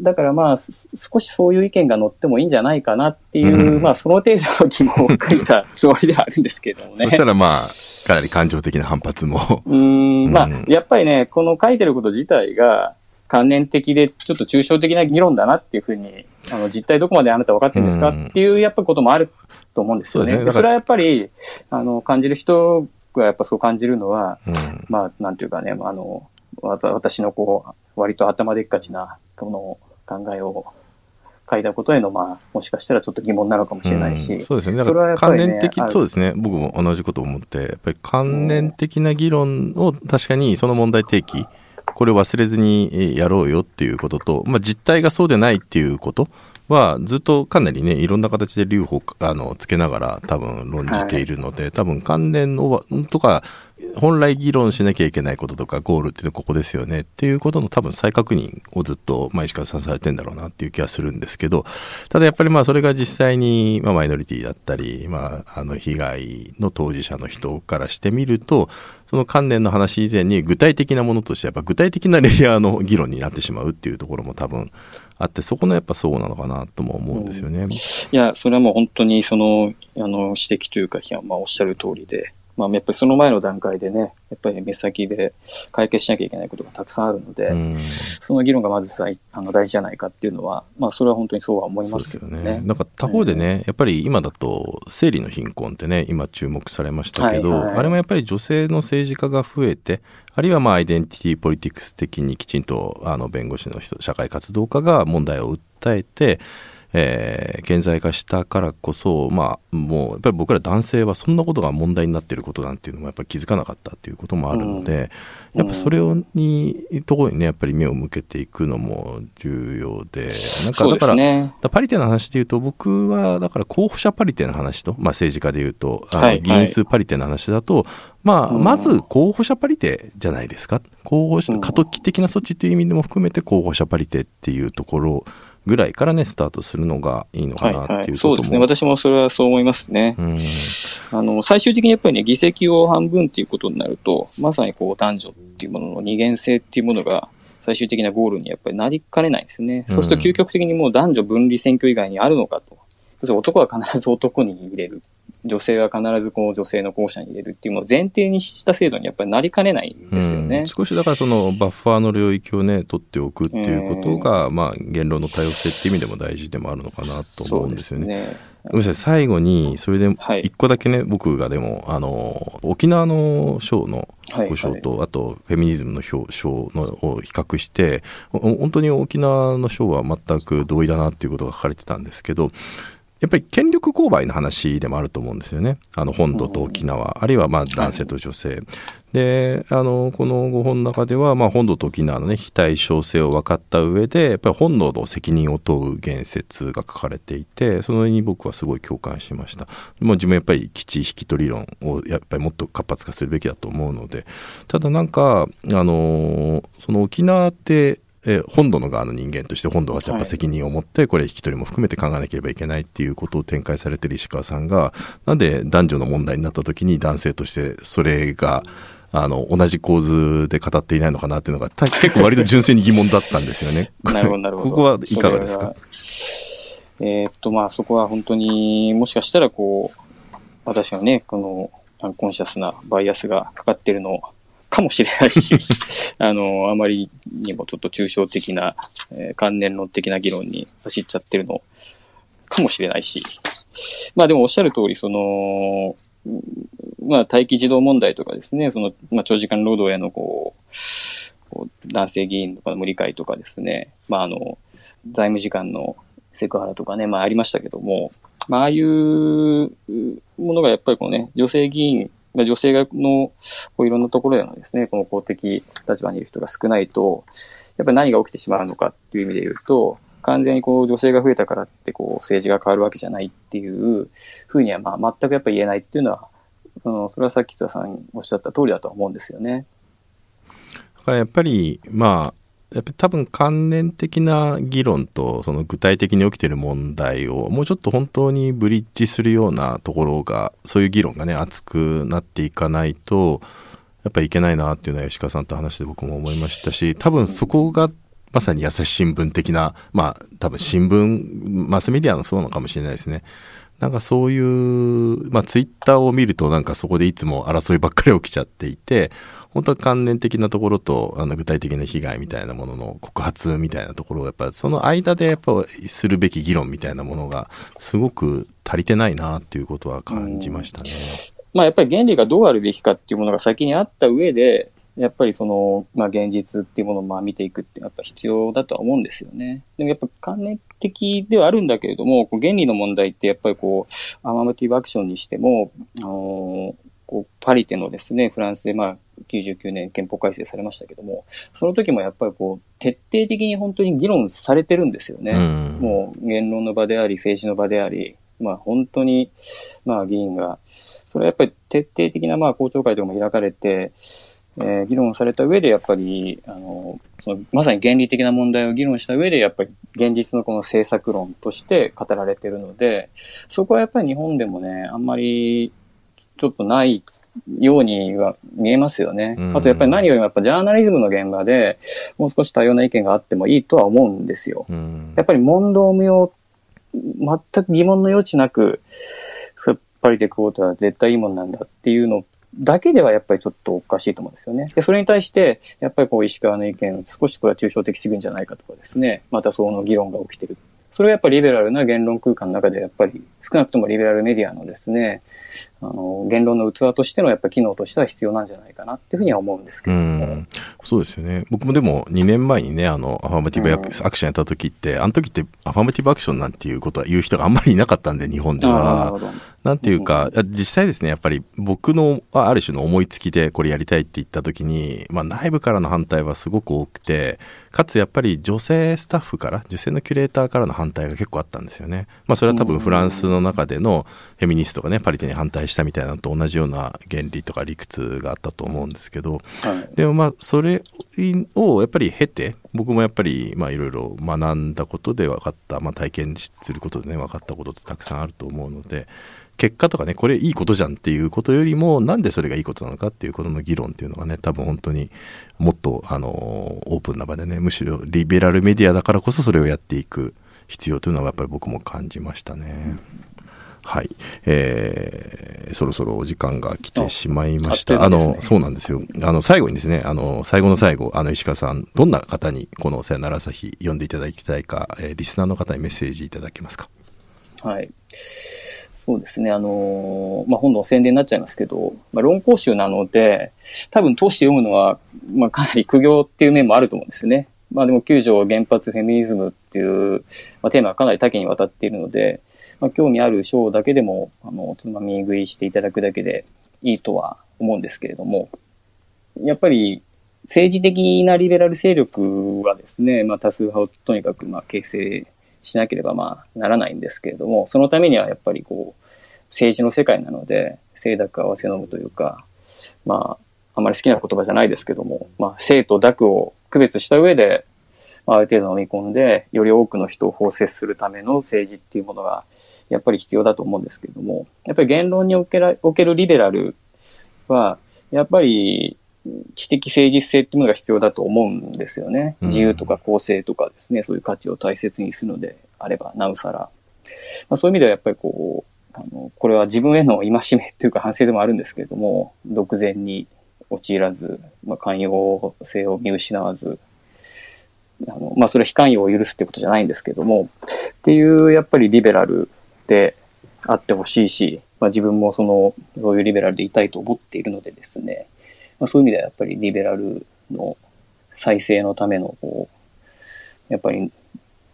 だからまあ、少しそういう意見が乗ってもいいんじゃないかなっていう、うん、まあ、その程度の疑問を書いたつもりではあるんですけどもね。そしたらまあ、かなり感情的な反発も。うん、まあ、やっぱりね、この書いてること自体が、関連的で、ちょっと抽象的な議論だなっていうふうに、あの、実態どこまであなた分かってるんですかっていう、やっぱこともあると思うんですよね。そねそれはやっぱり、あの、感じる人がやっぱそう感じるのは、うん、まあ、なんていうかね、あの、私のこう、割と頭でっかちな、この考えを書いたことへの、まあ、もしかしたらちょっと疑問なのかもしれないし。うん、そうですね。だから関連的、ね、そうですね。僕も同じこと思って、やっぱり関連的な議論を確かにその問題提起、これを忘れずにやろうよっていうことと、まあ、実態がそうでないっていうことはずっとかなりねいろんな形で留保あのつけながら多分論じているので、はい、多分関連をとか本来議論しなきゃいけないこととかゴールっていうのはここですよねっていうことの多分再確認をずっと、まあ、石川さんされてんだろうなっていう気がするんですけどただやっぱりまあそれが実際に、まあ、マイノリティだったり、まあ、あの被害の当事者の人からしてみるとその関連の話以前に具体的なものとしてやっぱ具体的なレイヤーの議論になってしまうっていうところも多分あってそこのやっぱそうなのかなとも思うんですよね。うん、いやそれはもう本当にそのあの指摘というか、まあ、おっしゃる通りでまあ、やっぱりその前の段階でね、やっぱり目先で解決しなきゃいけないことがたくさんあるので、うん、その議論がまずさあの大事じゃないかっていうのは、まあ、それは本当にそうは思いますよね。なんか他方でね、えー、やっぱり今だと生理の貧困ってね、今注目されましたけど、はいはい、あれもやっぱり女性の政治家が増えて、あるいはまあアイデンティティポリティクス的にきちんとあの弁護士の人、社会活動家が問題を訴えて、えー、顕在化したからこそ、まあ、もうやっぱり僕ら男性はそんなことが問題になっていることなんていうのもやっぱり気づかなかったっていうこともあるので、うん、やっぱそれをに、ところにね、やっぱり目を向けていくのも重要で、なんかだから、ね、パリテの話でいうと、僕はだから候補者パリテの話と、まあ政治家でいうと、議員数パリテの話だと、はいはいまあ、まず候補者パリテじゃないですか。候補者、過渡期的な措置という意味でも含めて候補者パリテっていうところぐらいからね、スタートするのがいいのかなっていう、はいはい、そうですね。私もそれはそう思いますね。うん、あの、最終的にやっぱりね、議席を半分っていうことになると、まさにこう男女っていうものの二元性っていうものが、最終的なゴールにやっぱりなりかねないんですね。そうすると究極的にもう男女分離選挙以外にあるのかと。男は必ず男に入れる。女性は必ずこう女性の候補者に入れるっていうのを前提にした制度にやっぱりなりかねないんですよね。うん、少しだからそのバッファーの領域をね、取っておくっていうことが、えー、まあ言論の多様性っていう意味でも大事でもあるのかなと思うんですよね。ねごめんなさい、最後に、それで一個だけね、はい、僕がでも、あの、沖縄の賞のご賞と、はいはい、あと、フェミニズムの賞のを比較して、本当に沖縄の賞は全く同意だなっていうことが書かれてたんですけど、やっぱり権力勾配の話でもあると思うんですよね。あの本土と沖縄、あるいはまあ男性と女性。はい、で、あの、この5本の中では、まあ本土と沖縄のね、非対称性を分かった上で、やっぱり本土の責任を問う言説が書かれていて、そのに僕はすごい共感しました。もう自分やっぱり基地引き取り論をやっぱりもっと活発化するべきだと思うので、ただなんか、あの、その沖縄って、え本土の側の人間として本土がやっぱ責任を持ってこれ引き取りも含めて考えなければいけないっていうことを展開されてる石川さんがなんで男女の問題になった時に男性としてそれがあの同じ構図で語っていないのかなっていうのが結構割と純粋に疑問だったんですよね。なるほどなるほど。ここはいかがですか？えー、っとまあそこは本当にもしかしたらこう私がねこのアンコンシャスなバイアスがかかってるのかもしれないし、あの、あまりにもちょっと抽象的な、えー、関連論的な議論に走っちゃってるのかもしれないし、まあでもおっしゃる通り、その、まあ待機児童問題とかですね、その、まあ長時間労働へのこう、男性議員とかの無理解とかですね、まああの、財務時間のセクハラとかね、まあありましたけども、まあああいうものがやっぱりこうね、女性議員女性の、こういろんなところでのですね、この公的立場にいる人が少ないと、やっぱり何が起きてしまうのかっていう意味で言うと、完全にこう女性が増えたからってこう政治が変わるわけじゃないっていうふうにはまあ全くやっぱ言えないっていうのはその、それはさっき津田さんおっしゃった通りだとは思うんですよね。だからやっぱり、まあ、やっぱり多分関連的な議論とその具体的に起きている問題をもうちょっと本当にブリッジするようなところがそういう議論がね熱くなっていかないとやっぱりいけないなっていうのは吉川さんと話して僕も思いましたし多分そこがまさに朝日新聞的なまあ多分新聞マスメディアのそうなのかもしれないですね。なんかそういう、まあツイッターを見るとなんかそこでいつも争いばっかり起きちゃっていて、本当は関連的なところとあの具体的な被害みたいなものの告発みたいなところをやっぱその間でやっぱするべき議論みたいなものがすごく足りてないなっていうことは感じましたね。まあやっぱり原理がどうあるべきかっていうものが先にあった上で、やっぱりその、まあ現実っていうものをまあ見ていくってやっぱ必要だとは思うんですよね。でもやっぱ関連的ではあるんだけれども、原理の問題ってやっぱりこう、アマモティブアクションにしても、あのこうパリテのですね、フランスでまあ99年憲法改正されましたけども、その時もやっぱりこう、徹底的に本当に議論されてるんですよね。うん、もう言論の場であり、政治の場であり、まあ本当に、まあ議員が、それはやっぱり徹底的なまあ公聴会とかも開かれて、えー、議論された上でやっぱり、あの、そのまさに原理的な問題を議論した上で、やっぱり現実のこの政策論として語られているので、そこはやっぱり日本でもね、あんまりちょっとないようには見えますよね。あとやっぱり何よりもやっぱジャーナリズムの現場でもう少し多様な意見があってもいいとは思うんですよ。やっぱり問答無用、全く疑問の余地なく、やっぱりでクォーター絶対いいもんなんだっていうのだけではやっぱりちょっとおかしいと思うんですよね。で、それに対して、やっぱりこう石川の意見、少しこれは抽象的すぎるんじゃないかとかですね、またその議論が起きてる。それはやっぱりリベラルな言論空間の中で、やっぱり少なくともリベラルメディアのですね、あの、言論の器としてのやっぱ機能としては必要なんじゃないかなっていうふうには思うんですけども。そうですよね。僕もでも2年前にね、あの、アファーマティブアクションやった時って、あの時ってアファーマティブアクションなんていうことは言う人があんまりいなかったんで、日本では。なんていうか、実際ですね、やっぱり僕のある種の思いつきでこれやりたいって言った時に、まあ内部からの反対はすごく多くて、かつやっぱり女性スタッフから、女性のキュレーターからの反対が結構あったんですよね。まあそれは多分フランスの中でのフェミニストがね、パリテに反対したみたいなのと同じような原理とか理屈があったと思うんですけど、はい、でもまあそれをやっぱり経て、僕もやっぱりまあいろいろ学んだことで分かった、まあ体験することでね、分かったことってたくさんあると思うので、結果とかね、これいいことじゃんっていうことよりも、なんでそれがいいことなのかっていうことの議論っていうのがね、多分本当にもっと、あの、オープンな場でね、むしろリベラルメディアだからこそそれをやっていく必要というのはやっぱり僕も感じましたね。はい、えー、そろそろお時間が来てしまいました。あ、ね、の、そうなんですよ。あの、最後にですね、あの、最後の最後、あの、石川さん、どんな方にこのさよなら朝日読んでいただきたいか、えー、リスナーの方にメッセージいただけますか？はい。そうですね。あのー、まあ、本の宣伝になっちゃいますけど、まあ、論考集なので、多分通して読むのは、まあ、かなり苦行っていう面もあると思うんですね。まあ、でも、九条原発フェミニズムっていう、まあ、テーマはかなり多岐にわたっているので、まあ、興味ある章だけでも、あの、つまみ食いしていただくだけでいいとは思うんですけれども、やっぱり、政治的なリベラル勢力はですね、まあ、多数派をとにかく、ま、形成しなければまあならないんですけれども、そのためにはやっぱりこう、政治の世界なので、清濁合わせ飲むというか、まあ、あまり好きな言葉じゃないですけども、まあ、清と濁を区別した上で、まある程度飲み込んで、より多くの人を包摂するための政治っていうものが、やっぱり必要だと思うんですけれども、やっぱり言論におけらおけるリベラルは、やっぱり知的誠実性っていうのが必要だと思うんですよね。自由とか公正とかですね、そういう価値を大切にするのであれば、なおさら。まあ、そういう意味ではやっぱりこう、あの、これは自分への戒めというか反省でもあるんですけれども、独善に陥らず、まあ、寛容性を見失わず、あの、まあ、それは非寛容を許すってことじゃないんですけども、っていう、やっぱりリベラルであってほしいし、まあ、自分もその、そういうリベラルでいたいと思っているのでですね、まあ、そういう意味ではやっぱりリベラルの再生のための、こう、やっぱり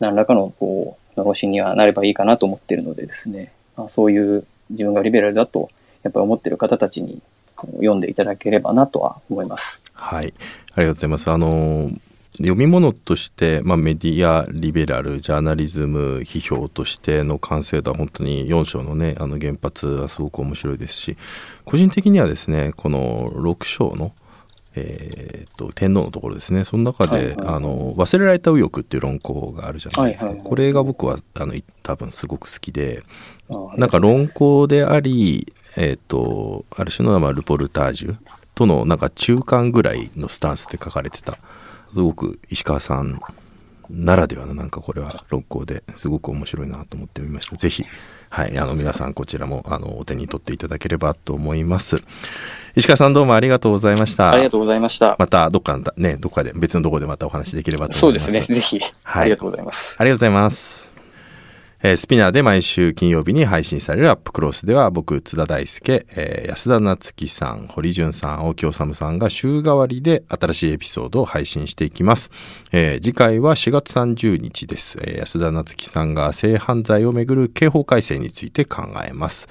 何らかの、こう、のろしにはなればいいかなと思ってるのでですね、まあ、そういう自分がリベラルだと、やっぱり思ってる方たちに読んでいただければなとは思います。はい。ありがとうございます。あの、読み物として、まあ、メディアリベラルジャーナリズム批評としての完成度は本当に4章のねあの原発はすごく面白いですし個人的にはですねこの6章のえーと、天皇のところですね。その中で、はいはい。はい、あの忘れられた右翼っていう論考があるじゃないですか、はいはいはい、これが僕はあの多分すごく好きでなんか論考であり、えーと、ある種のまあルポルタージュとのなんか中間ぐらいのスタンスで書かれてたすごく石川さんならではのなんかこれは論考ですごく面白いなと思ってみました。ぜひ、はい、あの皆さんこちらもあのお手に取っていただければと思います。石川さんどうもありがとうございました。ありがとうございました。またどっかね、どっかで別のところでまたお話できればと思います。そうですね、ぜひ。はい。ありがとうございます。ありがとうございます。えー、スピナーで毎週金曜日に配信されるアップクロスでは僕、津田大輔、えー、安田夏樹さん、堀潤さん、大木治さんが週替わりで新しいエピソードを配信していきます。えー、次回は4月30日です。安田夏樹さんが性犯罪をめぐる刑法改正について考えます。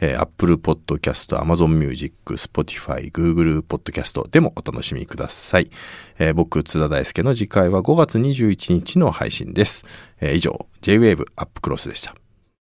えー、Apple Podcast、Amazon Music、Spotify、Google Podcast でもお楽しみください。えー、僕、津田大介の次回は5月21日の配信です。えー、以上、J-Wave アップクロスでした。